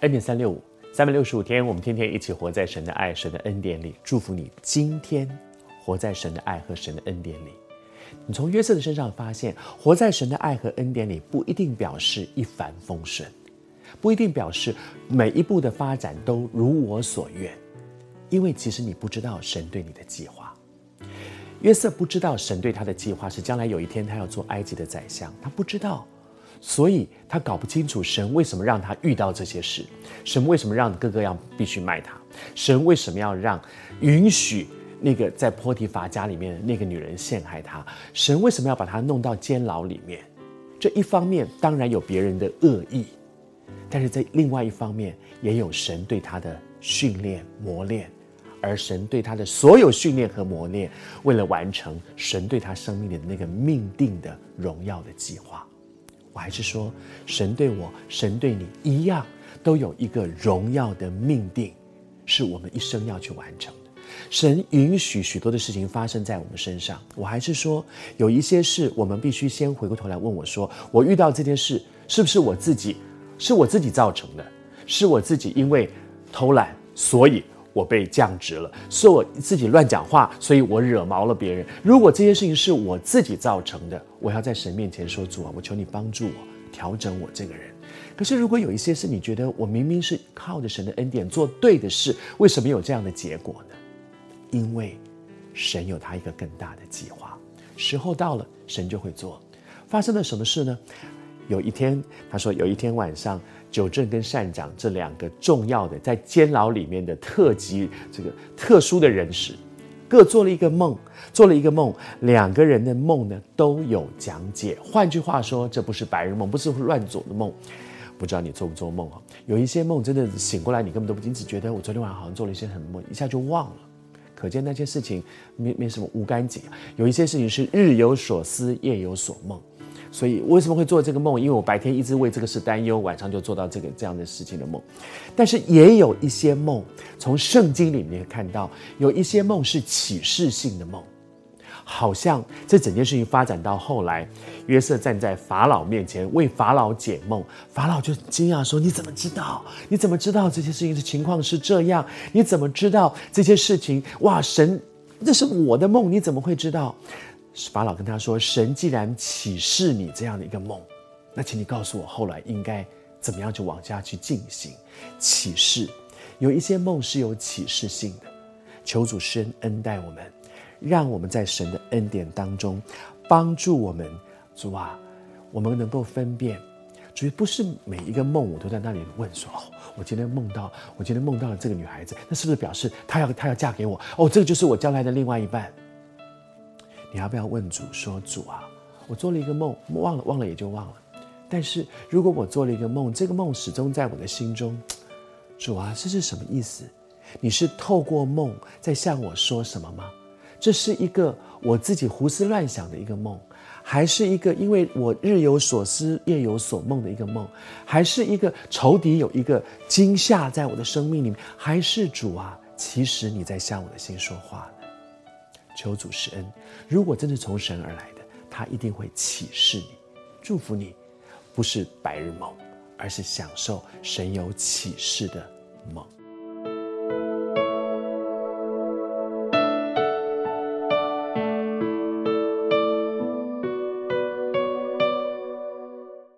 恩典三六五，三百六十五天，我们天天一起活在神的爱、神的恩典里。祝福你今天活在神的爱和神的恩典里。你从约瑟的身上发现，活在神的爱和恩典里，不一定表示一帆风顺，不一定表示每一步的发展都如我所愿，因为其实你不知道神对你的计划。约瑟不知道神对他的计划是将来有一天他要做埃及的宰相，他不知道，所以他搞不清楚神为什么让他遇到这些事，神为什么让哥哥要必须卖他，神为什么要让允许那个在波提法家里面的那个女人陷害他，神为什么要把他弄到监牢里面？这一方面当然有别人的恶意，但是在另外一方面也有神对他的训练磨练。而神对他的所有训练和磨练，为了完成神对他生命里的那个命定的荣耀的计划，我还是说，神对我，神对你一样，都有一个荣耀的命定，是我们一生要去完成的。神允许许多的事情发生在我们身上，我还是说，有一些事我们必须先回过头来问我说，我遇到这件事是不是我自己，是我自己造成的，是我自己因为偷懒，所以。我被降职了，是我自己乱讲话，所以我惹毛了别人。如果这些事情是我自己造成的，我要在神面前说：“主啊，我求你帮助我调整我这个人。”可是如果有一些事，你觉得我明明是靠着神的恩典做对的事，为什么有这样的结果呢？因为神有他一个更大的计划，时候到了，神就会做。发生了什么事呢？有一天，他说有一天晚上。九正跟善长这两个重要的在监牢里面的特级这个特殊的人士，各做了一个梦，做了一个梦，两个人的梦呢都有讲解。换句话说，这不是白日梦，不是乱做的梦。不知道你做不做梦啊？有一些梦真的醒过来，你根本都不，你只觉得我昨天晚上好像做了一些什么梦，一下就忘了。可见那些事情没没什么无干紧。有一些事情是日有所思，夜有所梦。所以为什么会做这个梦？因为我白天一直为这个事担忧，晚上就做到这个这样的事情的梦。但是也有一些梦，从圣经里面看到，有一些梦是启示性的梦，好像这整件事情发展到后来，约瑟站在法老面前为法老解梦，法老就惊讶说：“你怎么知道？你怎么知道这些事情的情况是这样？你怎么知道这些事情？哇，神，这是我的梦，你怎么会知道？”法老跟他说：“神既然启示你这样的一个梦，那请你告诉我后来应该怎么样就往下去进行。启示有一些梦是有启示性的，求主施恩恩待我们，让我们在神的恩典当中帮助我们。主啊，我们能够分辨，主不是每一个梦我都在那里问说：哦，我今天梦到，我今天梦到了这个女孩子，那是不是表示她要她要嫁给我？哦，这个就是我将来的另外一半。”你要不要问主说：“主啊，我做了一个梦，忘了忘了也就忘了。但是如果我做了一个梦，这个梦始终在我的心中，主啊，这是什么意思？你是透过梦在向我说什么吗？这是一个我自己胡思乱想的一个梦，还是一个因为我日有所思夜有所梦的一个梦，还是一个仇敌有一个惊吓在我的生命里面？还是主啊，其实你在向我的心说话？”求主施恩，如果真的从神而来的，他一定会启示你，祝福你，不是白日梦，而是享受神有启示的梦。